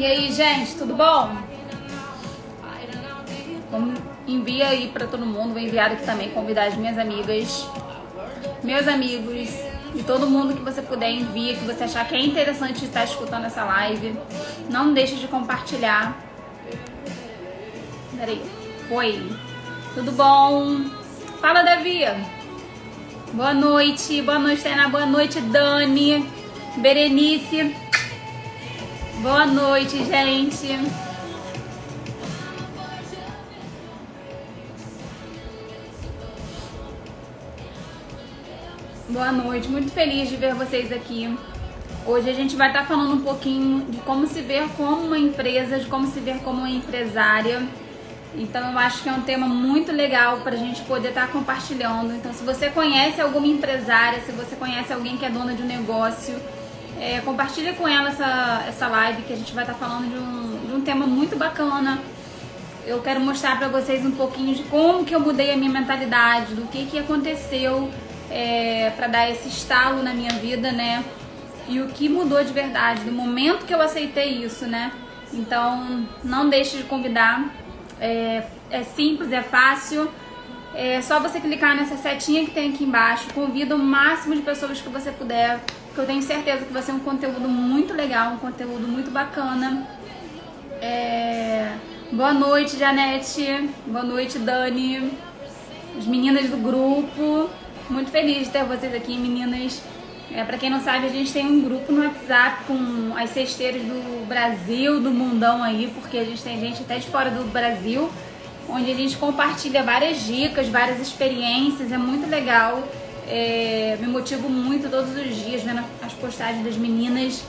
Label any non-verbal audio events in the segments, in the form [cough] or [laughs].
E aí, gente, tudo bom? Envia aí para todo mundo, vou enviar aqui também, convidar as minhas amigas, meus amigos e todo mundo que você puder envia, que você achar que é interessante estar escutando essa live. Não deixe de compartilhar. Peraí, foi. Tudo bom? Fala, Davi. Boa noite, boa noite, Tainá, boa noite, Dani, Berenice. Boa noite, gente. Boa noite, muito feliz de ver vocês aqui. Hoje a gente vai estar falando um pouquinho de como se ver como uma empresa, de como se ver como uma empresária. Então eu acho que é um tema muito legal para a gente poder estar compartilhando. Então se você conhece alguma empresária, se você conhece alguém que é dona de um negócio, é, compartilha com ela essa, essa live que a gente vai estar falando de um, de um tema muito bacana. Eu quero mostrar para vocês um pouquinho de como que eu mudei a minha mentalidade, do que que aconteceu é, para dar esse estalo na minha vida, né? E o que mudou de verdade, do momento que eu aceitei isso, né? Então, não deixe de convidar. É, é simples, é fácil. É só você clicar nessa setinha que tem aqui embaixo. Convida o máximo de pessoas que você puder. Que eu tenho certeza que vai ser um conteúdo muito legal, um conteúdo muito bacana. É... Boa noite, Janete. Boa noite, Dani. As meninas do grupo. Muito feliz de ter vocês aqui, meninas. É, para quem não sabe, a gente tem um grupo no WhatsApp com as cesteiras do Brasil, do mundão aí, porque a gente tem gente até de fora do Brasil, onde a gente compartilha várias dicas, várias experiências, é muito legal. É, me motivo muito todos os dias vendo as postagens das meninas.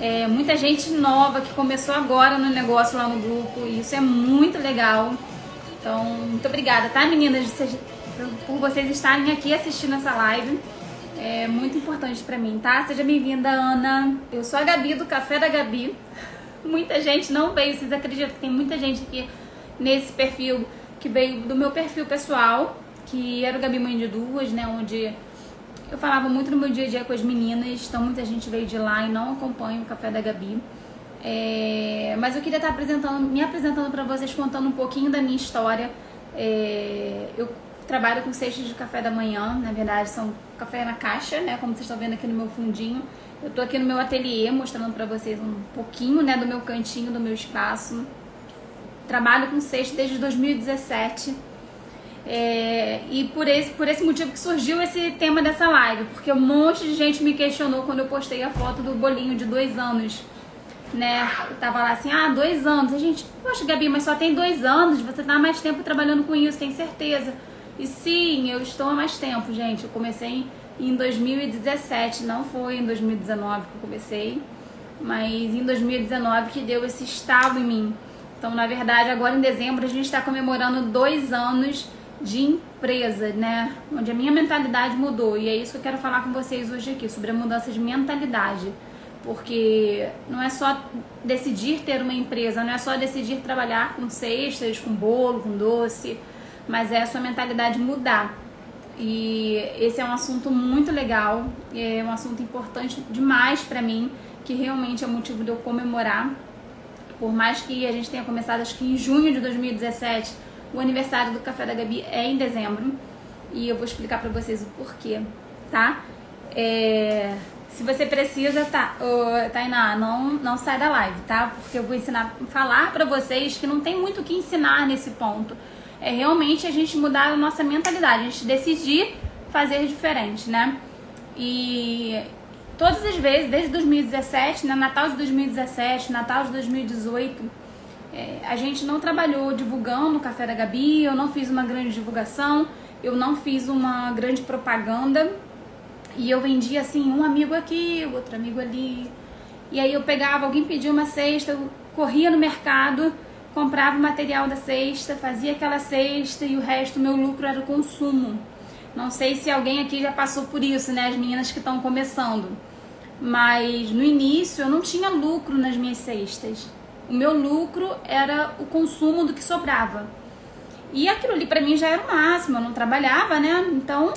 É, muita gente nova que começou agora no negócio lá no grupo, e isso é muito legal. Então, muito obrigada, tá, meninas? por vocês estarem aqui assistindo essa live. É muito importante para mim, tá? Seja bem-vinda, Ana. Eu sou a Gabi do Café da Gabi. [laughs] Muita gente não veio, vocês acreditam que tem muita gente aqui nesse perfil que veio do meu perfil pessoal, que era o Gabi Mãe de Duas, né? Onde eu falava muito no meu dia a dia com as meninas, então muita gente veio de lá e não acompanha o Café da Gabi. É... mas eu queria estar apresentando, me apresentando para vocês, contando um pouquinho da minha história. É... eu trabalho com cestas de café da manhã, na verdade são café na caixa, né, como vocês estão vendo aqui no meu fundinho. Eu tô aqui no meu ateliê mostrando para vocês um pouquinho, né, do meu cantinho, do meu espaço. Trabalho com cesta desde 2017. É, e por esse, por esse motivo que surgiu esse tema dessa live, porque um monte de gente me questionou quando eu postei a foto do bolinho de dois anos, né? Eu tava lá assim, ah, dois anos. A gente, poxa, Gabi, mas só tem dois anos, você tá há mais tempo trabalhando com isso, tem certeza. E sim, eu estou há mais tempo, gente. Eu comecei em 2017, não foi em 2019 que eu comecei, mas em 2019 que deu esse estalo em mim. Então, na verdade, agora em dezembro a gente está comemorando dois anos de empresa, né? Onde a minha mentalidade mudou. E é isso que eu quero falar com vocês hoje aqui, sobre a mudança de mentalidade. Porque não é só decidir ter uma empresa, não é só decidir trabalhar com cestas, com bolo, com doce mas é a sua mentalidade mudar. E esse é um assunto muito legal, é um assunto importante demais para mim, que realmente é motivo de eu comemorar. Por mais que a gente tenha começado, acho que em junho de 2017, o aniversário do Café da Gabi é em dezembro. E eu vou explicar para vocês o porquê, tá? É, se você precisa, tá, Tainá, não, não sai da live, tá? Porque eu vou ensinar, falar para vocês que não tem muito o que ensinar nesse ponto é realmente a gente mudar a nossa mentalidade, a gente decidir fazer diferente, né? E todas as vezes, desde 2017, né, Natal de 2017, Natal de 2018, é, a gente não trabalhou divulgando o Café da Gabi, eu não fiz uma grande divulgação, eu não fiz uma grande propaganda e eu vendia assim, um amigo aqui, outro amigo ali. E aí eu pegava, alguém pedia uma cesta, eu corria no mercado comprava o material da cesta, fazia aquela cesta e o resto, meu lucro era o consumo. Não sei se alguém aqui já passou por isso, né? As meninas que estão começando. Mas no início eu não tinha lucro nas minhas cestas. O meu lucro era o consumo do que sobrava. E aquilo ali para mim já era o máximo, eu não trabalhava, né? Então,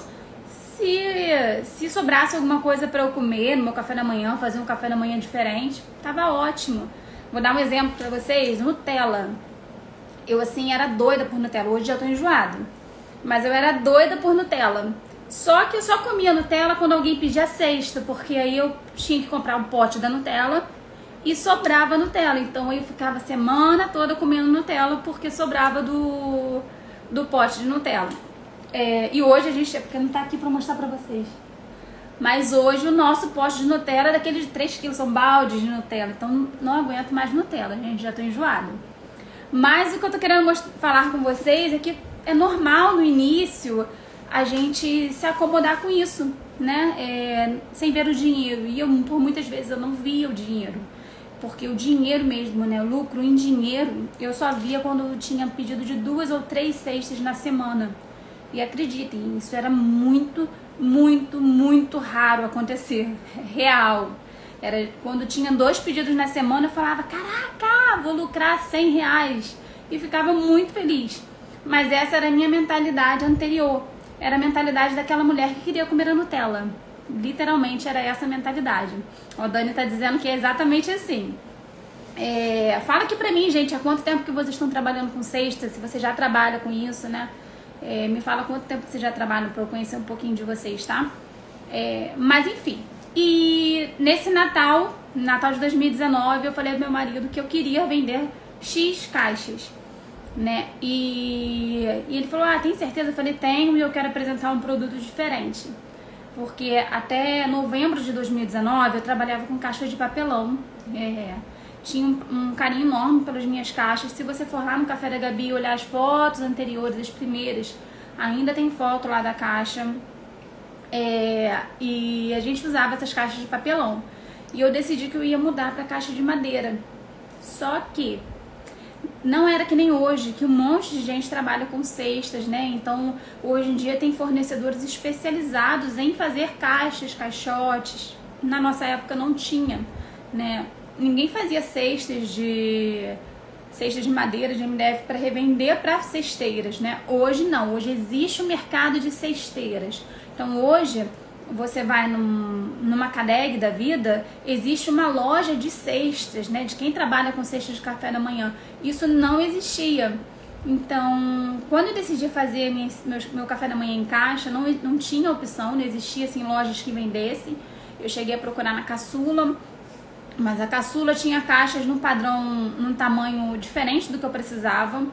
se, se sobrasse alguma coisa para eu comer no meu café da manhã, fazer um café da manhã diferente, tava ótimo. Vou dar um exemplo para vocês, Nutella. Eu assim era doida por Nutella, hoje já tô enjoado. Mas eu era doida por Nutella. Só que eu só comia Nutella quando alguém pedia cesta, porque aí eu tinha que comprar um pote da Nutella e sobrava Nutella. Então eu ficava a semana toda comendo Nutella porque sobrava do, do pote de Nutella. É, e hoje a gente, é porque não tá aqui pra mostrar pra vocês. Mas hoje o nosso pote de Nutella é daqueles de 3 quilos, são baldes de Nutella. Então não aguento mais Nutella, gente, já tô enjoada. Mas o que eu tô querendo falar com vocês é que é normal no início a gente se acomodar com isso, né? É, sem ver o dinheiro. E eu, por muitas vezes, eu não via o dinheiro. Porque o dinheiro mesmo, né? O lucro em dinheiro, eu só via quando eu tinha pedido de duas ou três cestas na semana. E acreditem, isso era muito, muito, muito raro acontecer. [laughs] Real. Era quando tinha dois pedidos na semana, eu falava, caraca, vou lucrar 100 reais. E ficava muito feliz. Mas essa era a minha mentalidade anterior. Era a mentalidade daquela mulher que queria comer a Nutella. Literalmente era essa a mentalidade. O Dani tá dizendo que é exatamente assim. É, fala aqui pra mim, gente, há quanto tempo que vocês estão trabalhando com cesta, se você já trabalha com isso, né? É, me fala quanto tempo você já trabalha para eu conhecer um pouquinho de vocês, tá? É, mas enfim. E nesse Natal, Natal de 2019, eu falei ao meu marido que eu queria vender X caixas né? E, e ele falou: Ah, tem certeza? Eu falei: Tenho e eu quero apresentar um produto diferente. Porque até novembro de 2019 eu trabalhava com caixas de papelão. É, tinha um, um, carinho enorme pelas minhas caixas. Se você for lá no Café da Gabi e olhar as fotos anteriores, as primeiras, ainda tem foto lá da caixa. É, e a gente usava essas caixas de papelão. E eu decidi que eu ia mudar para caixa de madeira. Só que não era que nem hoje, que um monte de gente trabalha com cestas, né? Então, hoje em dia tem fornecedores especializados em fazer caixas, caixotes. Na nossa época não tinha, né? Ninguém fazia cestas de cestas de madeira de MDF para revender para cesteiras, né? Hoje não, hoje existe o um mercado de cesteiras. Então, hoje você vai num, numa cadeg da vida, existe uma loja de cestas, né? De quem trabalha com cestas de café da manhã. Isso não existia. Então, quando eu decidi fazer meu, meu café da manhã em caixa, não, não tinha opção, não existia assim, lojas que vendessem. Eu cheguei a procurar na caçula, mas a caçula tinha caixas num padrão, num tamanho diferente do que eu precisava.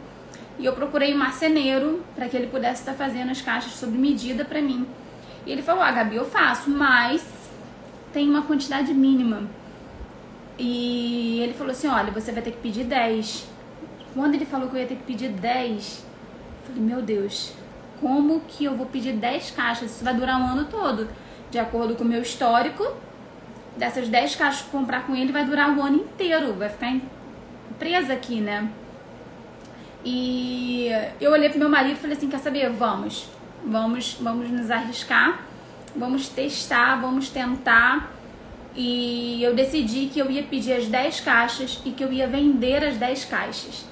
E eu procurei um marceneiro para que ele pudesse estar fazendo as caixas sob medida para mim. E ele falou: Ah, Gabi, eu faço, mas tem uma quantidade mínima. E ele falou assim: Olha, você vai ter que pedir 10. Quando ele falou que eu ia ter que pedir 10, eu falei: Meu Deus, como que eu vou pedir 10 caixas? Isso vai durar um ano todo. De acordo com o meu histórico, dessas 10 caixas que comprar com ele vai durar o um ano inteiro. Vai ficar presa aqui, né? E eu olhei pro meu marido e falei assim: Quer saber? Vamos Vamos, vamos nos arriscar, vamos testar, vamos tentar. E eu decidi que eu ia pedir as 10 caixas e que eu ia vender as 10 caixas.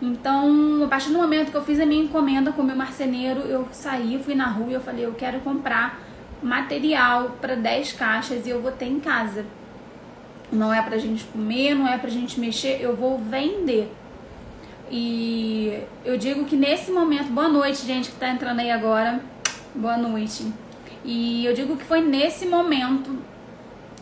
Então, a partir do momento que eu fiz a minha encomenda com o meu marceneiro, eu saí, fui na rua e eu falei, eu quero comprar material para 10 caixas e eu vou ter em casa. Não é pra gente comer, não é pra gente mexer, eu vou vender. E eu digo que nesse momento, boa noite, gente que tá entrando aí agora. Boa noite. E eu digo que foi nesse momento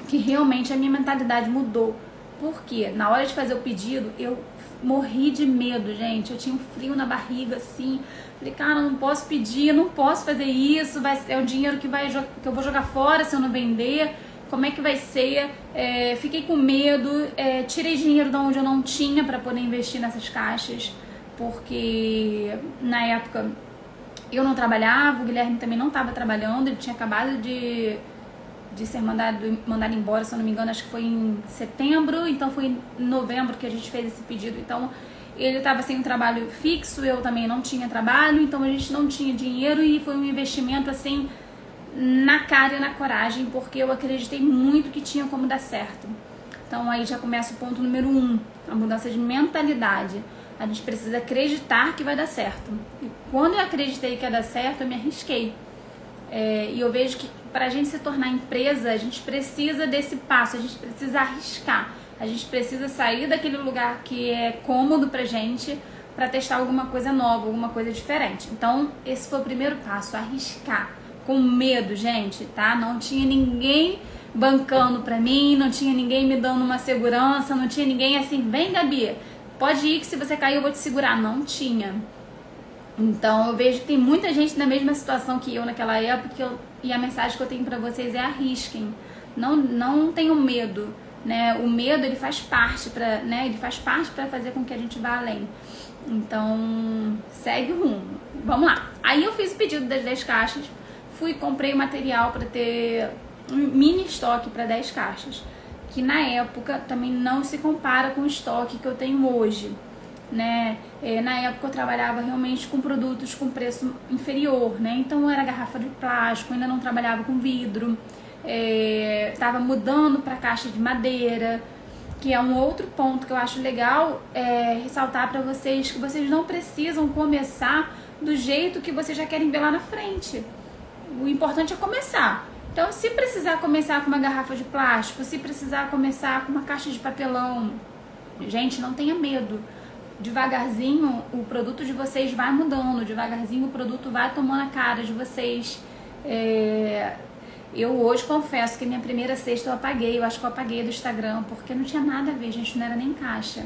que realmente a minha mentalidade mudou. Porque na hora de fazer o pedido, eu morri de medo, gente. Eu tinha um frio na barriga assim. Falei, cara, não posso pedir, não posso fazer isso. Vai, é o dinheiro que, vai, que eu vou jogar fora se eu não vender como é que vai ser. É, fiquei com medo, é, tirei dinheiro de onde eu não tinha para poder investir nessas caixas, porque na época eu não trabalhava, o Guilherme também não estava trabalhando, ele tinha acabado de, de ser mandado, mandado embora, se eu não me engano, acho que foi em setembro, então foi em novembro que a gente fez esse pedido. Então ele estava sem um trabalho fixo, eu também não tinha trabalho, então a gente não tinha dinheiro e foi um investimento assim na cara e na coragem, porque eu acreditei muito que tinha como dar certo. Então aí já começa o ponto número um, a mudança de mentalidade. A gente precisa acreditar que vai dar certo. E quando eu acreditei que ia dar certo, eu me arrisquei. É, e eu vejo que para a gente se tornar empresa, a gente precisa desse passo, a gente precisa arriscar. A gente precisa sair daquele lugar que é cômodo pra gente para testar alguma coisa nova, alguma coisa diferente. Então, esse foi o primeiro passo, arriscar. Com medo, gente, tá? Não tinha ninguém bancando pra mim, não tinha ninguém me dando uma segurança, não tinha ninguém assim, vem Gabi, pode ir que se você cair eu vou te segurar. Não tinha. Então eu vejo que tem muita gente na mesma situação que eu naquela época eu, e a mensagem que eu tenho para vocês é arrisquem. Não, não tenham medo, né? O medo ele faz parte para, né? Ele faz parte para fazer com que a gente vá além. Então, segue o rumo. Vamos lá. Aí eu fiz o pedido das 10 caixas, fui comprei o material para ter um mini estoque para 10 caixas, que na época também não se compara com o estoque que eu tenho hoje. Né? É, na época eu trabalhava realmente com produtos com preço inferior, né? Então era garrafa de plástico, ainda não trabalhava com vidro, estava é, mudando para caixa de madeira, que é um outro ponto que eu acho legal é, ressaltar para vocês que vocês não precisam começar do jeito que vocês já querem ver lá na frente. O importante é começar. Então, se precisar começar com uma garrafa de plástico, se precisar começar com uma caixa de papelão, gente, não tenha medo. Devagarzinho o produto de vocês vai mudando, devagarzinho o produto vai tomando a cara de vocês. É... Eu hoje confesso que minha primeira cesta eu apaguei, eu acho que eu apaguei do Instagram, porque não tinha nada a ver, gente, não era nem caixa.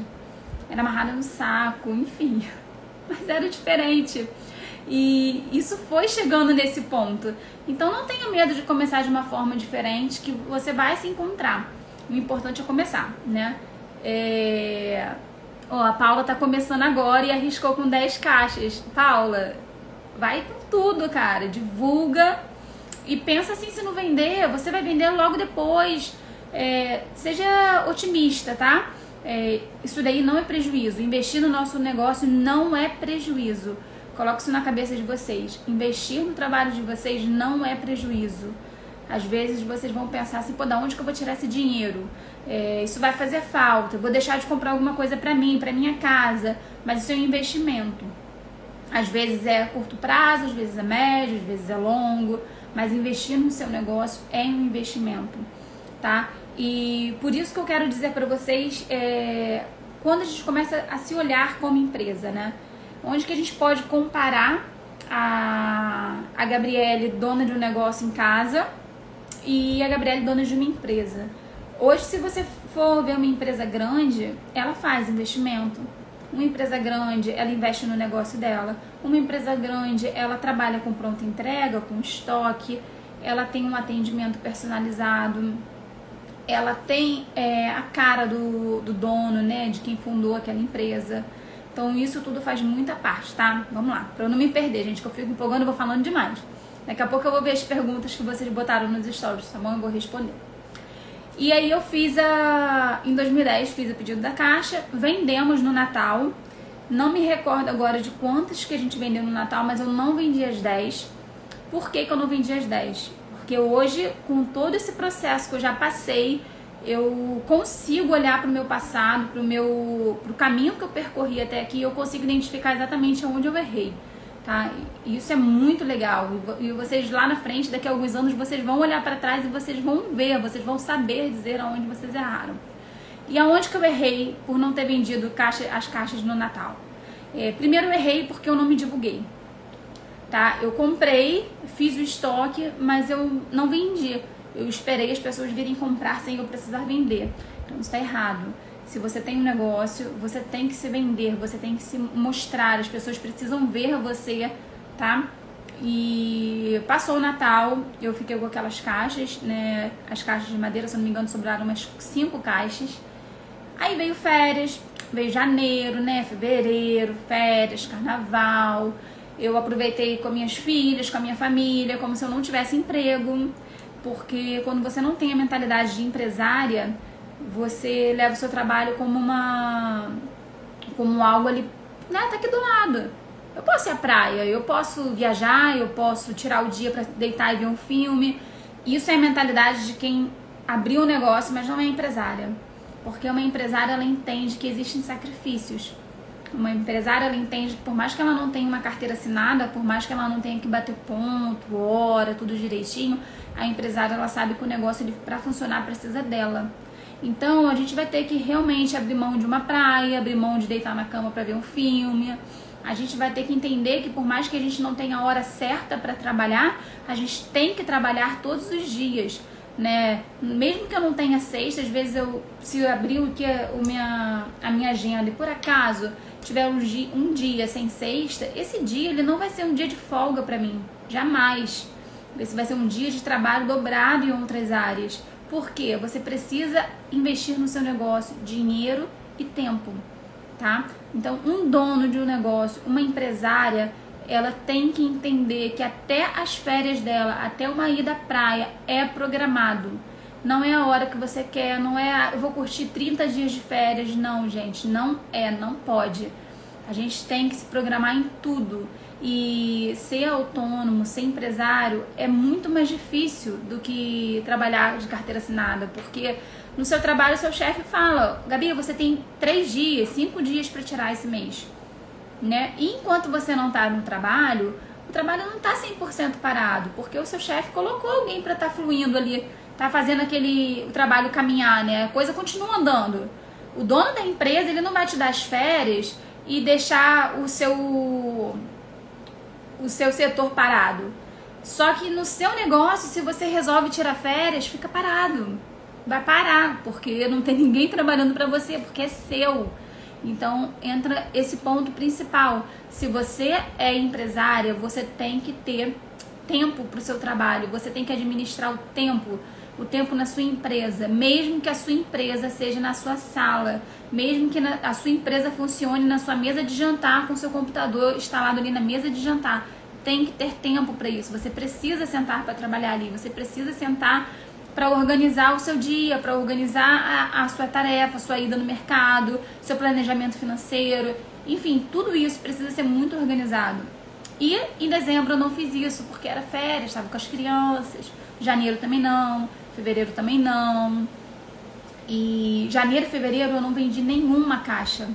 Era amarrada no saco, enfim. [laughs] Mas era diferente. E isso foi chegando nesse ponto. Então não tenha medo de começar de uma forma diferente, que você vai se encontrar. O importante é começar, né? É... Ó, a Paula tá começando agora e arriscou com 10 caixas. Paula, vai com tudo, cara. Divulga e pensa assim, se não vender, você vai vender logo depois. É... seja otimista, tá? É... isso daí não é prejuízo. Investir no nosso negócio não é prejuízo. Coloque isso na cabeça de vocês. Investir no trabalho de vocês não é prejuízo. Às vezes vocês vão pensar assim, pô, da onde que eu vou tirar esse dinheiro? É, isso vai fazer falta, vou deixar de comprar alguma coisa para mim, para minha casa, mas isso é um investimento. Às vezes é curto prazo, às vezes é médio, às vezes é longo, mas investir no seu negócio é um investimento, tá? E por isso que eu quero dizer para vocês, é, quando a gente começa a se olhar como empresa, né? Onde que a gente pode comparar a, a Gabriele, dona de um negócio em casa, e a Gabriele, dona de uma empresa. Hoje, se você for ver uma empresa grande, ela faz investimento. Uma empresa grande, ela investe no negócio dela. Uma empresa grande, ela trabalha com pronta entrega, com estoque, ela tem um atendimento personalizado, ela tem é, a cara do, do dono, né, de quem fundou aquela empresa. Então isso tudo faz muita parte, tá? Vamos lá, pra eu não me perder, gente, que eu fico empolgando e vou falando demais. Daqui a pouco eu vou ver as perguntas que vocês botaram nos stories, tá bom? Eu vou responder. E aí eu fiz a. Em 2010 fiz o pedido da caixa, vendemos no Natal. Não me recordo agora de quantas que a gente vendeu no Natal, mas eu não vendi as 10. Por que, que eu não vendi as 10? Porque hoje, com todo esse processo que eu já passei, eu consigo olhar para o meu passado, para o meu pro caminho que eu percorri até aqui, eu consigo identificar exatamente onde eu errei, tá? Isso é muito legal. E vocês lá na frente, daqui a alguns anos, vocês vão olhar para trás e vocês vão ver, vocês vão saber dizer aonde vocês erraram. E aonde que eu errei por não ter vendido caixa, as caixas no Natal? É, primeiro eu errei porque eu não me divulguei. Tá? Eu comprei, fiz o estoque, mas eu não vendi eu esperei as pessoas virem comprar sem eu precisar vender. Então isso está errado. Se você tem um negócio, você tem que se vender, você tem que se mostrar, as pessoas precisam ver você, tá? E passou o Natal, eu fiquei com aquelas caixas, né? As caixas de madeira, se não me engano, sobraram umas cinco caixas. Aí veio férias, veio janeiro, né? Fevereiro, férias, carnaval. Eu aproveitei com minhas filhas, com a minha família, como se eu não tivesse emprego porque quando você não tem a mentalidade de empresária, você leva o seu trabalho como uma como algo ali, né, tá aqui do lado. Eu posso ir à praia, eu posso viajar, eu posso tirar o dia para deitar e ver um filme. Isso é a mentalidade de quem abriu um negócio, mas não é empresária. Porque uma empresária ela entende que existem sacrifícios. Uma empresária ela entende que por mais que ela não tenha uma carteira assinada, por mais que ela não tenha que bater ponto, hora, tudo direitinho, a empresária ela sabe que o negócio para funcionar precisa dela. Então a gente vai ter que realmente abrir mão de uma praia, abrir mão de deitar na cama para ver um filme. A gente vai ter que entender que por mais que a gente não tenha a hora certa para trabalhar, a gente tem que trabalhar todos os dias, né? Mesmo que eu não tenha sexta, às vezes eu se eu abrir o que é o minha a minha agenda e por acaso tiver um dia, um dia sem sexta, esse dia ele não vai ser um dia de folga para mim, jamais. Esse vai ser um dia de trabalho dobrado em outras áreas. Porque você precisa investir no seu negócio dinheiro e tempo, tá? Então, um dono de um negócio, uma empresária, ela tem que entender que até as férias dela, até uma ida à praia é programado. Não é a hora que você quer, não é, ah, eu vou curtir 30 dias de férias, não, gente, não é, não pode. A gente tem que se programar em tudo. E ser autônomo, ser empresário é muito mais difícil do que trabalhar de carteira assinada, porque no seu trabalho seu chefe fala, Gabi, você tem três dias, cinco dias para tirar esse mês, né? E enquanto você não está no trabalho, o trabalho não está 100% parado, porque o seu chefe colocou alguém para estar tá fluindo ali, tá fazendo aquele o trabalho caminhar, né? A coisa continua andando. O dono da empresa ele não vai te dar as férias e deixar o seu o seu setor parado. Só que no seu negócio, se você resolve tirar férias, fica parado. Vai parar, porque não tem [laughs] ninguém trabalhando para você, porque é seu. Então entra esse ponto principal. Se você é empresária, você tem que ter tempo para o seu trabalho, você tem que administrar o tempo o tempo na sua empresa, mesmo que a sua empresa seja na sua sala, mesmo que a sua empresa funcione na sua mesa de jantar com seu computador instalado ali na mesa de jantar. Tem que ter tempo para isso. Você precisa sentar para trabalhar ali, você precisa sentar para organizar o seu dia, para organizar a, a sua tarefa, a sua ida no mercado, seu planejamento financeiro, enfim, tudo isso precisa ser muito organizado. E em dezembro eu não fiz isso porque era férias, estava com as crianças. Janeiro também não fevereiro também não. E janeiro fevereiro eu não vendi nenhuma caixa,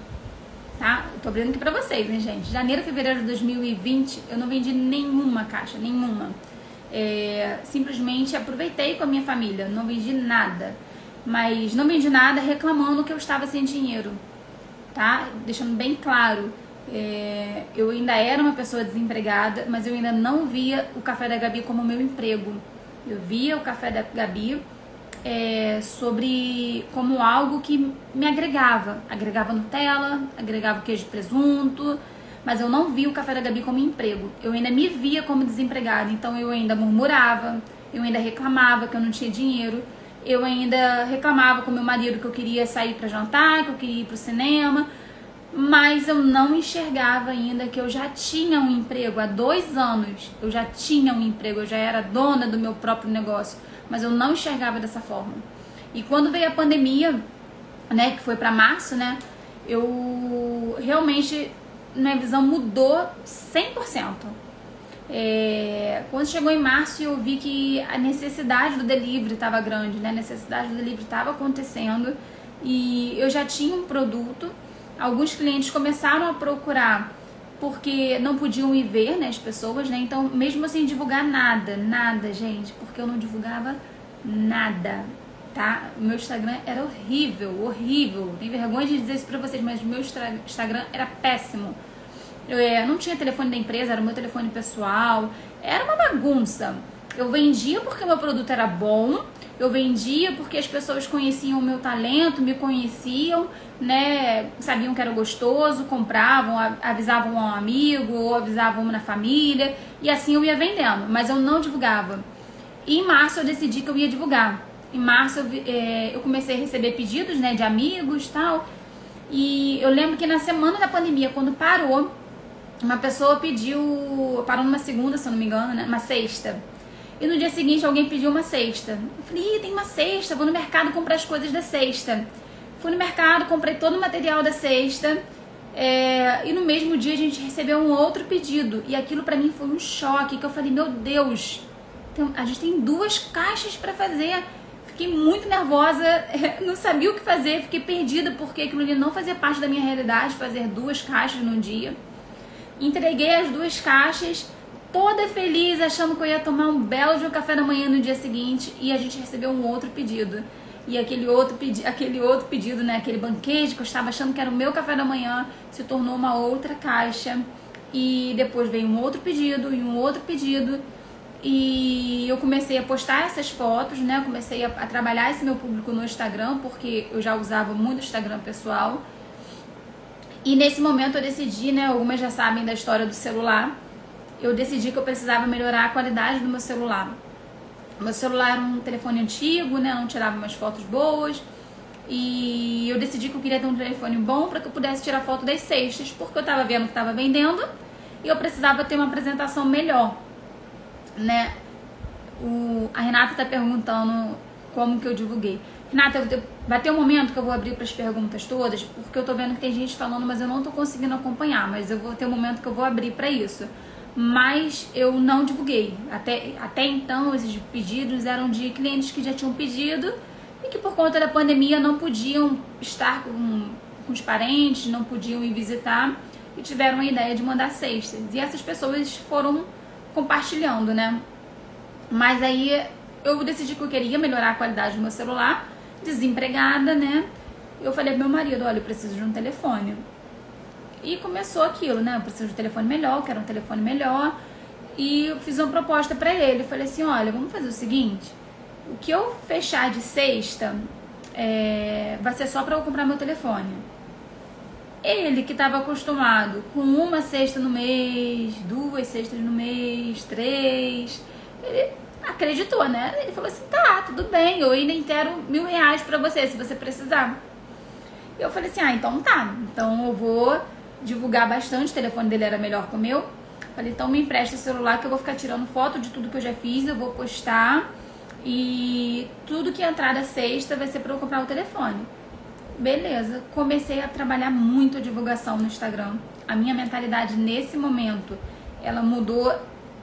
tá? Eu tô abrindo aqui pra vocês, né, gente? Janeiro fevereiro de 2020 eu não vendi nenhuma caixa, nenhuma. É, simplesmente aproveitei com a minha família, não vendi nada. Mas não vendi nada reclamando que eu estava sem dinheiro, tá? Deixando bem claro. É, eu ainda era uma pessoa desempregada, mas eu ainda não via o Café da Gabi como meu emprego. Eu via o café da Gabi é, sobre como algo que me agregava. Agregava Nutella, agregava queijo de presunto, mas eu não via o café da Gabi como emprego. Eu ainda me via como desempregada, então eu ainda murmurava, eu ainda reclamava que eu não tinha dinheiro, eu ainda reclamava com meu marido que eu queria sair para jantar, que eu queria ir para o cinema mas eu não enxergava ainda que eu já tinha um emprego há dois anos. Eu já tinha um emprego, eu já era dona do meu próprio negócio, mas eu não enxergava dessa forma. E quando veio a pandemia, né, que foi para março, né, eu realmente minha visão mudou 100%. É, quando chegou em março eu vi que a necessidade do delivery estava grande, né? A necessidade do delivery estava acontecendo e eu já tinha um produto alguns clientes começaram a procurar porque não podiam ir ver, né, as pessoas, né? Então, mesmo sem divulgar nada, nada, gente, porque eu não divulgava nada, tá? O meu Instagram era horrível, horrível. Tenho vergonha de dizer isso pra vocês, mas meu Instagram era péssimo. Eu é, não tinha telefone da empresa, era o meu telefone pessoal. Era uma bagunça. Eu vendia porque o meu produto era bom, eu vendia porque as pessoas conheciam o meu talento, me conheciam, né? Sabiam que era gostoso, compravam, avisavam um amigo ou avisavam na família e assim eu ia vendendo, mas eu não divulgava. E em março eu decidi que eu ia divulgar. Em março eu, é, eu comecei a receber pedidos, né, de amigos, tal. E eu lembro que na semana da pandemia, quando parou, uma pessoa pediu, parou numa segunda, se eu não me engano, né, uma sexta e no dia seguinte alguém pediu uma cesta. Eu falei, Ih, tem uma cesta, vou no mercado comprar as coisas da cesta. Fui no mercado, comprei todo o material da cesta. É, e no mesmo dia a gente recebeu um outro pedido. E aquilo para mim foi um choque, que eu falei, meu Deus, a gente tem duas caixas para fazer. Fiquei muito nervosa, [laughs] não sabia o que fazer, fiquei perdida porque aquilo ali não fazia parte da minha realidade, fazer duas caixas num dia. Entreguei as duas caixas toda feliz, achando que eu ia tomar um belo de um café da manhã no dia seguinte e a gente recebeu um outro pedido. e aquele outro, pedi aquele outro pedido, né, aquele banquete que eu estava achando que era o meu café da manhã, se tornou uma outra caixa. E depois veio um outro pedido e um outro pedido. E eu comecei a postar essas fotos, né? Comecei a, a trabalhar esse meu público no Instagram, porque eu já usava muito o Instagram pessoal. E nesse momento eu decidi, né? Algumas já sabem da história do celular. Eu decidi que eu precisava melhorar a qualidade do meu celular. Meu celular era um telefone antigo, né? Não tirava umas fotos boas. E eu decidi que eu queria ter um telefone bom para que eu pudesse tirar foto das cestas, porque eu estava vendo que estava vendendo e eu precisava ter uma apresentação melhor, né? O, a Renata está perguntando como que eu divulguei. Renata, vai ter um momento que eu vou abrir para as perguntas todas, porque eu tô vendo que tem gente falando, mas eu não tô conseguindo acompanhar, mas eu vou ter um momento que eu vou abrir para isso mas eu não divulguei. Até, até então, esses pedidos eram de clientes que já tinham pedido e que por conta da pandemia não podiam estar com, com os parentes, não podiam ir visitar e tiveram a ideia de mandar cestas. E essas pessoas foram compartilhando, né? Mas aí eu decidi que eu queria melhorar a qualidade do meu celular, desempregada, né? Eu falei pro meu marido, olha, eu preciso de um telefone. E começou aquilo, né? Eu preciso de um telefone melhor, quero um telefone melhor. E eu fiz uma proposta para ele. Eu falei assim: olha, vamos fazer o seguinte: o que eu fechar de sexta é, vai ser só para eu comprar meu telefone. Ele que estava acostumado com uma sexta no mês, duas sextas no mês, três, ele acreditou, né? Ele falou assim: tá, tudo bem, eu ainda inteiro mil reais para você se você precisar. Eu falei assim: ah, então tá, então eu vou divulgar bastante, o telefone dele era melhor que o meu. Falei, então me empresta o celular que eu vou ficar tirando foto de tudo que eu já fiz, eu vou postar e tudo que entrar da sexta vai ser para eu comprar o telefone. Beleza, comecei a trabalhar muito a divulgação no Instagram. A minha mentalidade nesse momento, ela mudou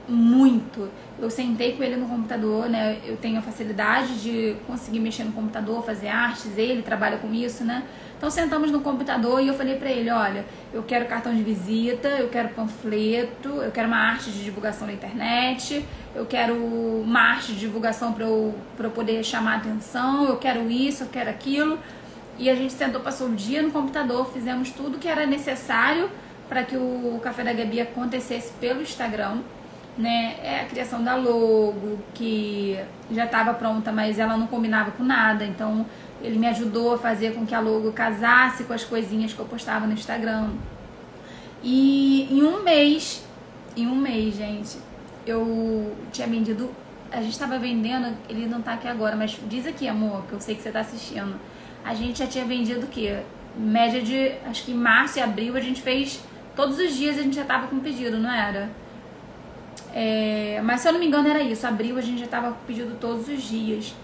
muito. Eu sentei com ele no computador, né? Eu tenho a facilidade de conseguir mexer no computador, fazer artes, ele trabalha com isso, né? Então sentamos no computador e eu falei para ele, olha, eu quero cartão de visita, eu quero panfleto, eu quero uma arte de divulgação na internet, eu quero uma arte de divulgação para eu, pra eu poder chamar atenção, eu quero isso, eu quero aquilo. E a gente sentou, passou o dia no computador, fizemos tudo que era necessário para que o Café da Gabi acontecesse pelo Instagram né? É a criação da logo, que já estava pronta, mas ela não combinava com nada. Então ele me ajudou a fazer com que a logo casasse com as coisinhas que eu postava no Instagram. E em um mês, em um mês, gente, eu tinha vendido. A gente estava vendendo, ele não tá aqui agora, mas diz aqui, amor, que eu sei que você tá assistindo. A gente já tinha vendido o quê? Média de, acho que em março e abril a gente fez. Todos os dias a gente já tava com pedido, não era? É, mas se eu não me engano era isso, abril a gente já estava com pedido todos os dias.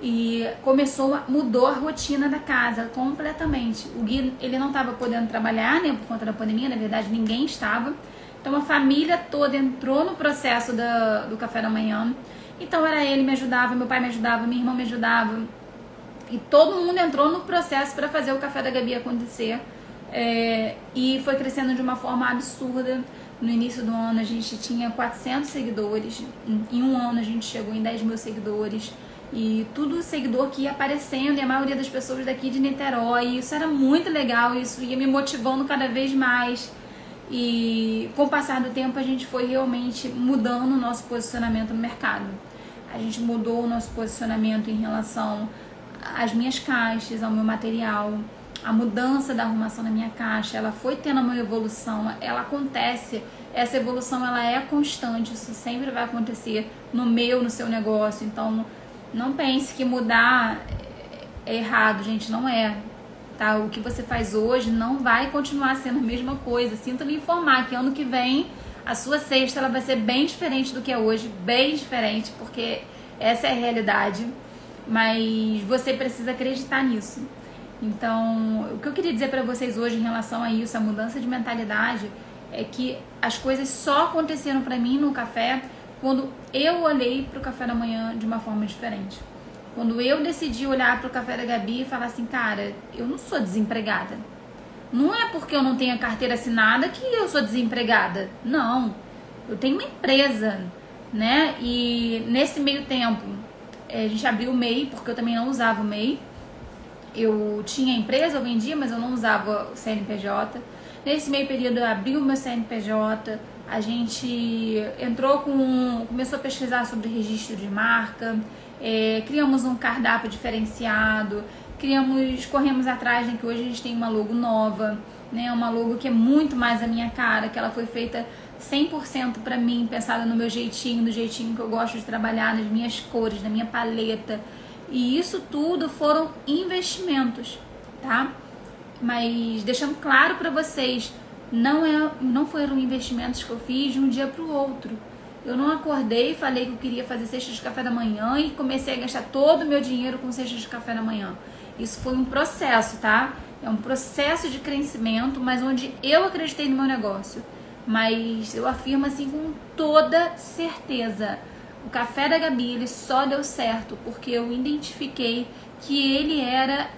E começou, mudou a rotina da casa completamente. O Gui, ele não estava podendo trabalhar, né, por conta da pandemia, na verdade ninguém estava. Então a família toda entrou no processo da, do café da manhã. Então era ele me ajudava, meu pai me ajudava, minha irmã me ajudava. E todo mundo entrou no processo para fazer o café da Gabi acontecer. É, e foi crescendo de uma forma absurda. No início do ano a gente tinha 400 seguidores, em um ano a gente chegou em 10 mil seguidores e tudo seguidor que ia aparecendo e a maioria das pessoas daqui de Niterói. Isso era muito legal, isso ia me motivando cada vez mais. E com o passar do tempo a gente foi realmente mudando o nosso posicionamento no mercado. A gente mudou o nosso posicionamento em relação às minhas caixas, ao meu material a mudança da arrumação na minha caixa, ela foi tendo uma evolução, ela acontece, essa evolução ela é constante, isso sempre vai acontecer no meu, no seu negócio. Então, não pense que mudar é errado, gente, não é. Tá? O que você faz hoje não vai continuar sendo a mesma coisa. Sinto lhe informar que ano que vem a sua cesta ela vai ser bem diferente do que é hoje, bem diferente, porque essa é a realidade. Mas você precisa acreditar nisso. Então, o que eu queria dizer para vocês hoje em relação a isso, a mudança de mentalidade, é que as coisas só aconteceram para mim no café quando eu olhei para o café da manhã de uma forma diferente. Quando eu decidi olhar para o café da Gabi e falar assim, cara, eu não sou desempregada. Não é porque eu não tenho carteira assinada que eu sou desempregada. Não. Eu tenho uma empresa, né? E nesse meio tempo, eh, a gente abriu o MEI, porque eu também não usava o MEI eu tinha empresa, eu vendia, mas eu não usava o CNPJ. Nesse meio período eu abri o meu CNPJ, a gente entrou com. começou a pesquisar sobre registro de marca, é, criamos um cardápio diferenciado, criamos, corremos atrás de que hoje a gente tem uma logo nova, né? Uma logo que é muito mais a minha cara, que ela foi feita 100% para mim, pensada no meu jeitinho, do jeitinho que eu gosto de trabalhar, nas minhas cores, na minha paleta. E isso tudo foram investimentos, tá? Mas deixando claro para vocês, não é, não foram investimentos que eu fiz de um dia para o outro. Eu não acordei, falei que eu queria fazer cesta de café da manhã e comecei a gastar todo o meu dinheiro com cesta de café da manhã. Isso foi um processo, tá? É um processo de crescimento, mas onde eu acreditei no meu negócio. Mas eu afirmo assim com toda certeza. O café da Gabi ele só deu certo porque eu identifiquei que ele era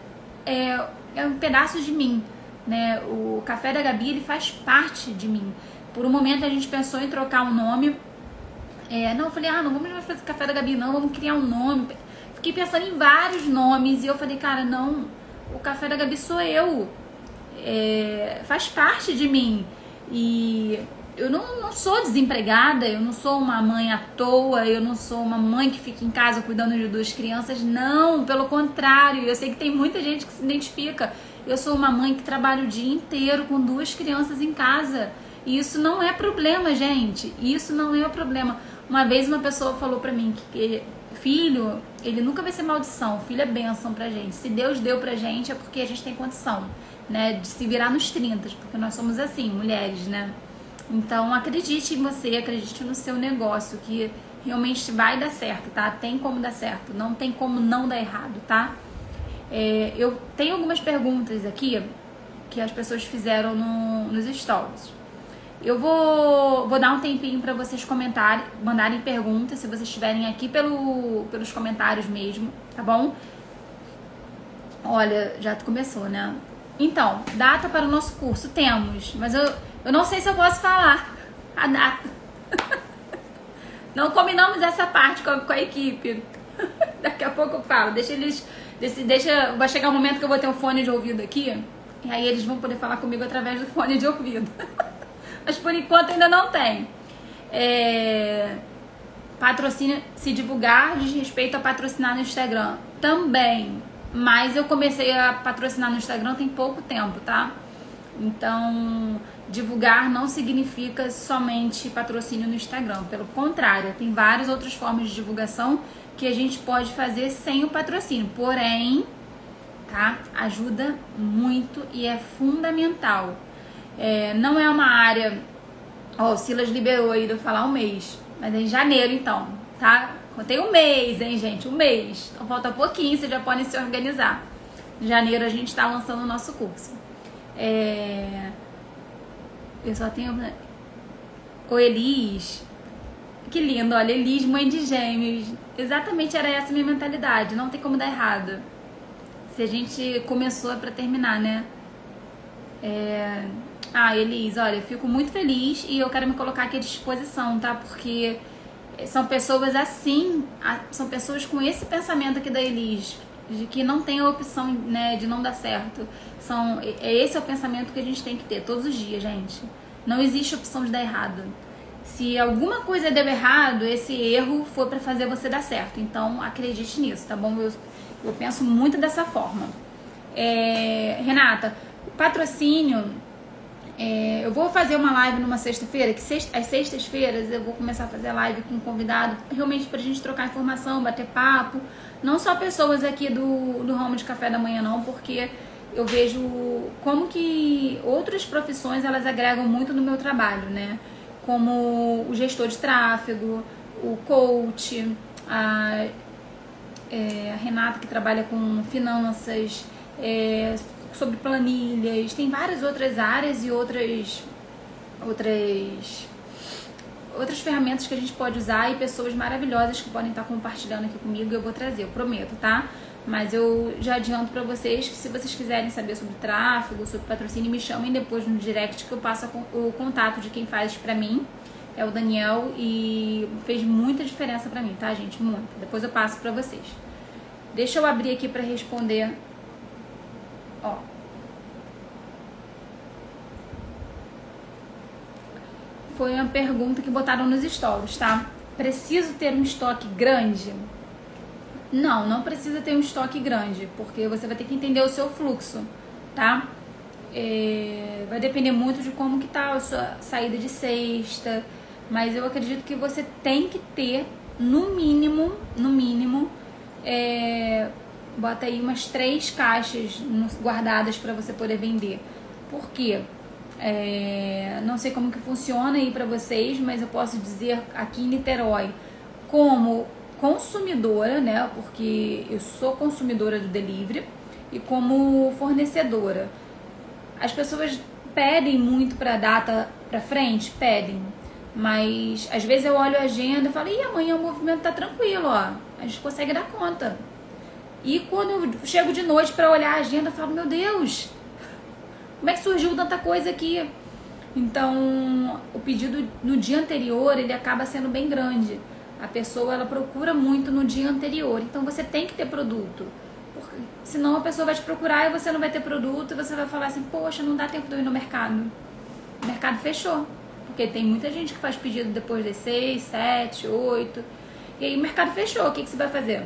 é, é um pedaço de mim, né? O café da Gabi ele faz parte de mim. Por um momento a gente pensou em trocar um nome. É, não, eu falei, ah, não vamos mais fazer café da Gabi, não, vamos criar um nome. Fiquei pensando em vários nomes e eu falei, cara, não, o café da Gabi sou eu. É, faz parte de mim. E eu não, não sou desempregada, eu não sou uma mãe à toa, eu não sou uma mãe que fica em casa cuidando de duas crianças. Não, pelo contrário, eu sei que tem muita gente que se identifica. Eu sou uma mãe que trabalha o dia inteiro com duas crianças em casa. E isso não é problema, gente. Isso não é o problema. Uma vez uma pessoa falou pra mim que filho, ele nunca vai ser maldição. Filho é bênção pra gente. Se Deus deu pra gente é porque a gente tem condição, né, de se virar nos 30, porque nós somos assim, mulheres, né? Então acredite em você, acredite no seu negócio, que realmente vai dar certo, tá? Tem como dar certo, não tem como não dar errado, tá? É, eu tenho algumas perguntas aqui que as pessoas fizeram no, nos stories. Eu vou, vou dar um tempinho para vocês comentarem, mandarem perguntas, se vocês estiverem aqui pelo, pelos comentários mesmo, tá bom? Olha, já começou, né? Então, data para o nosso curso temos, mas eu, eu não sei se eu posso falar a data. [laughs] Não combinamos essa parte com a, com a equipe. [laughs] Daqui a pouco eu falo. Deixa eles. Deixa, deixa, vai chegar um momento que eu vou ter um fone de ouvido aqui. E aí eles vão poder falar comigo através do fone de ouvido. [laughs] Mas por enquanto ainda não tem. É, patrocínio, se divulgar diz respeito a patrocinar no Instagram. Também. Mas eu comecei a patrocinar no Instagram tem pouco tempo, tá? Então, divulgar não significa somente patrocínio no Instagram, pelo contrário, tem várias outras formas de divulgação que a gente pode fazer sem o patrocínio. Porém, tá? Ajuda muito e é fundamental. É, não é uma área. Ó, oh, o Silas liberou aí de eu falar um mês, mas é em janeiro então, tá? Contei um mês, hein, gente? Um mês. Então falta pouquinho, vocês já podem se organizar. Em janeiro a gente está lançando o nosso curso. É... Eu só tenho. O Elis. Que lindo, olha, Elis, mãe de gêmeos. Exatamente era essa a minha mentalidade. Não tem como dar errado. Se a gente começou é pra terminar, né? É... Ah, Elis, olha, fico muito feliz e eu quero me colocar aqui à disposição, tá? Porque são pessoas assim, são pessoas com esse pensamento aqui da Elis, de que não tem a opção né, de não dar certo. São, é esse é o pensamento que a gente tem que ter todos os dias, gente. Não existe opção de dar errado. Se alguma coisa deu errado, esse erro foi para fazer você dar certo. Então acredite nisso, tá bom? Eu, eu penso muito dessa forma. É, Renata, patrocínio. É, eu vou fazer uma live numa sexta-feira, que sexta, às sextas-feiras eu vou começar a fazer live com um convidado, realmente pra gente trocar informação, bater papo, não só pessoas aqui do, do ramo de café da manhã, não, porque eu vejo como que outras profissões elas agregam muito no meu trabalho, né? Como o gestor de tráfego, o coach, a, é, a Renata que trabalha com finanças, é, sobre planilhas, tem várias outras áreas e outras outras outras ferramentas que a gente pode usar e pessoas maravilhosas que podem estar compartilhando aqui comigo, eu vou trazer, eu prometo, tá? Mas eu já adianto para vocês que se vocês quiserem saber sobre tráfego, sobre patrocínio, me chamem depois no direct que eu passo o contato de quem faz para mim. É o Daniel e fez muita diferença para mim, tá, gente? Muito. Depois eu passo para vocês. Deixa eu abrir aqui para responder Ó. Foi uma pergunta que botaram nos stories, tá? Preciso ter um estoque grande? Não, não precisa ter um estoque grande, porque você vai ter que entender o seu fluxo, tá? É, vai depender muito de como que tá a sua saída de sexta, mas eu acredito que você tem que ter no mínimo, no mínimo, é, bota aí umas três caixas guardadas para você poder vender. Por quê? É, não sei como que funciona aí para vocês, mas eu posso dizer aqui em Niterói, como consumidora, né? Porque eu sou consumidora do delivery e como fornecedora. As pessoas pedem muito para data para frente, pedem. Mas às vezes eu olho a agenda e falo, e amanhã o movimento tá tranquilo, ó. A gente consegue dar conta. E quando eu chego de noite para olhar a agenda, eu falo, meu Deus, como é que surgiu tanta coisa aqui? Então, o pedido no dia anterior, ele acaba sendo bem grande. A pessoa ela procura muito no dia anterior. Então você tem que ter produto. Porque, senão a pessoa vai te procurar e você não vai ter produto e você vai falar assim, poxa, não dá tempo de eu ir no mercado. O mercado fechou. Porque tem muita gente que faz pedido depois das seis, sete, oito. E aí o mercado fechou. O que, que você vai fazer?